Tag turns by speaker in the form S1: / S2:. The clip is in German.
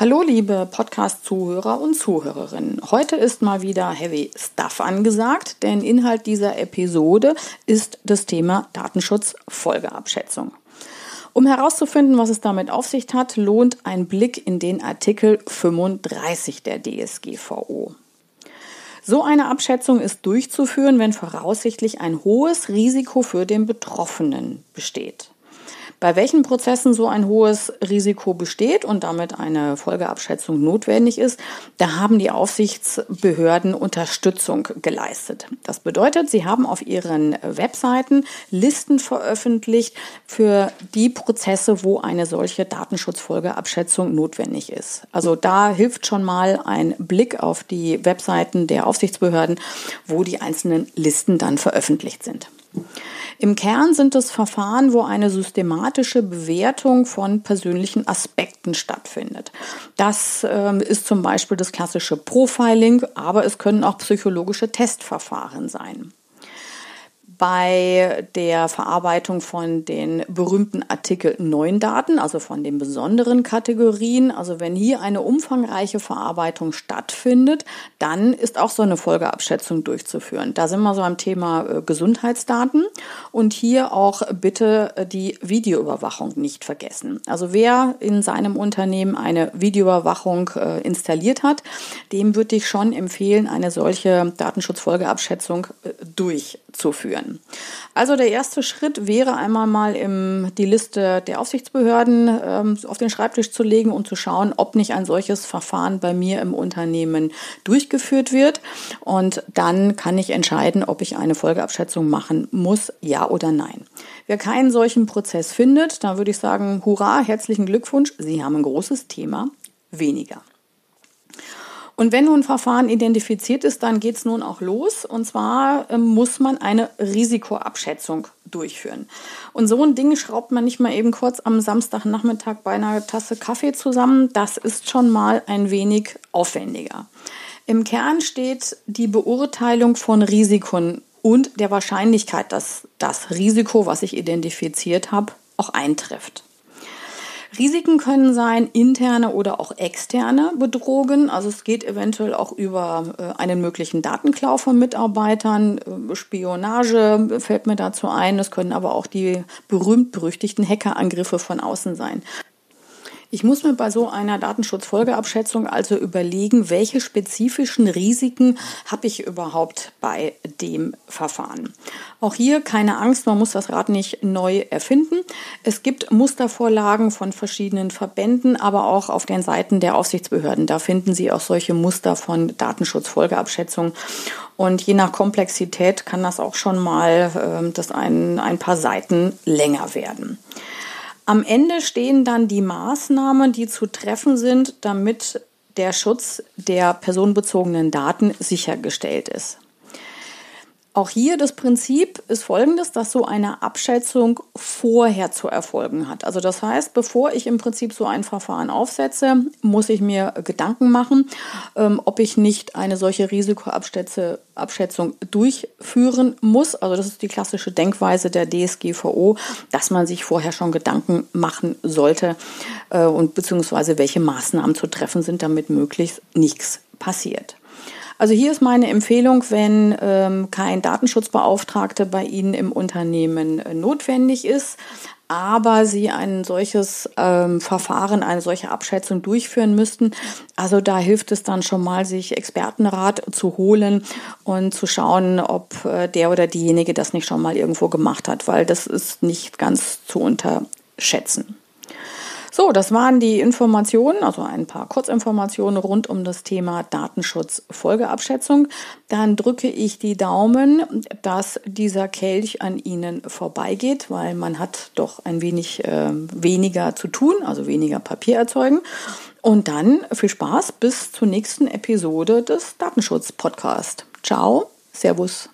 S1: Hallo liebe Podcast-Zuhörer und Zuhörerinnen. Heute ist mal wieder Heavy Stuff angesagt, denn Inhalt dieser Episode ist das Thema Datenschutz-Folgeabschätzung. Um herauszufinden, was es damit auf sich hat, lohnt ein Blick in den Artikel 35 der DSGVO. So eine Abschätzung ist durchzuführen, wenn voraussichtlich ein hohes Risiko für den Betroffenen besteht. Bei welchen Prozessen so ein hohes Risiko besteht und damit eine Folgeabschätzung notwendig ist, da haben die Aufsichtsbehörden Unterstützung geleistet. Das bedeutet, sie haben auf ihren Webseiten Listen veröffentlicht für die Prozesse, wo eine solche Datenschutzfolgeabschätzung notwendig ist. Also da hilft schon mal ein Blick auf die Webseiten der Aufsichtsbehörden, wo die einzelnen Listen dann veröffentlicht sind. Im Kern sind es Verfahren, wo eine systematische Bewertung von persönlichen Aspekten stattfindet. Das äh, ist zum Beispiel das klassische Profiling, aber es können auch psychologische Testverfahren sein bei der Verarbeitung von den berühmten Artikel 9 Daten, also von den besonderen Kategorien. Also wenn hier eine umfangreiche Verarbeitung stattfindet, dann ist auch so eine Folgeabschätzung durchzuführen. Da sind wir so am Thema äh, Gesundheitsdaten und hier auch bitte äh, die Videoüberwachung nicht vergessen. Also wer in seinem Unternehmen eine Videoüberwachung äh, installiert hat, dem würde ich schon empfehlen, eine solche Datenschutzfolgeabschätzung durchzuführen. Also der erste Schritt wäre einmal mal im, die Liste der Aufsichtsbehörden ähm, auf den Schreibtisch zu legen und zu schauen, ob nicht ein solches Verfahren bei mir im Unternehmen durchgeführt wird. Und dann kann ich entscheiden, ob ich eine Folgeabschätzung machen muss, ja oder nein. Wer keinen solchen Prozess findet, dann würde ich sagen, hurra, herzlichen Glückwunsch, Sie haben ein großes Thema weniger. Und wenn nun ein Verfahren identifiziert ist, dann geht es nun auch los. Und zwar ähm, muss man eine Risikoabschätzung durchführen. Und so ein Ding schraubt man nicht mal eben kurz am Samstagnachmittag bei einer Tasse Kaffee zusammen. Das ist schon mal ein wenig aufwendiger. Im Kern steht die Beurteilung von Risiken und der Wahrscheinlichkeit, dass das Risiko, was ich identifiziert habe, auch eintrifft. Risiken können sein interne oder auch externe Bedrohungen. Also es geht eventuell auch über äh, einen möglichen Datenklau von Mitarbeitern, äh, Spionage fällt mir dazu ein. Es können aber auch die berühmt-berüchtigten Hackerangriffe von außen sein. Ich muss mir bei so einer Datenschutzfolgeabschätzung also überlegen, welche spezifischen Risiken habe ich überhaupt bei dem Verfahren. Auch hier keine Angst, man muss das Rad nicht neu erfinden. Es gibt Mustervorlagen von verschiedenen Verbänden, aber auch auf den Seiten der Aufsichtsbehörden. Da finden Sie auch solche Muster von Datenschutzfolgeabschätzungen. Und je nach Komplexität kann das auch schon mal äh, das ein, ein paar Seiten länger werden. Am Ende stehen dann die Maßnahmen, die zu treffen sind, damit der Schutz der personenbezogenen Daten sichergestellt ist. Auch hier das Prinzip ist folgendes, dass so eine Abschätzung vorher zu erfolgen hat. Also das heißt, bevor ich im Prinzip so ein Verfahren aufsetze, muss ich mir Gedanken machen, ähm, ob ich nicht eine solche Risikoabschätzung durchführen muss. Also das ist die klassische Denkweise der DSGVO, dass man sich vorher schon Gedanken machen sollte äh, und beziehungsweise welche Maßnahmen zu treffen sind, damit möglichst nichts passiert. Also hier ist meine Empfehlung, wenn ähm, kein Datenschutzbeauftragter bei Ihnen im Unternehmen äh, notwendig ist, aber Sie ein solches ähm, Verfahren, eine solche Abschätzung durchführen müssten. Also da hilft es dann schon mal, sich Expertenrat zu holen und zu schauen, ob äh, der oder diejenige das nicht schon mal irgendwo gemacht hat, weil das ist nicht ganz zu unterschätzen. So, das waren die Informationen, also ein paar Kurzinformationen rund um das Thema Datenschutz Folgeabschätzung. Dann drücke ich die Daumen, dass dieser Kelch an Ihnen vorbeigeht, weil man hat doch ein wenig äh, weniger zu tun, also weniger Papier erzeugen. Und dann viel Spaß bis zur nächsten Episode des Datenschutz Podcast. Ciao, Servus.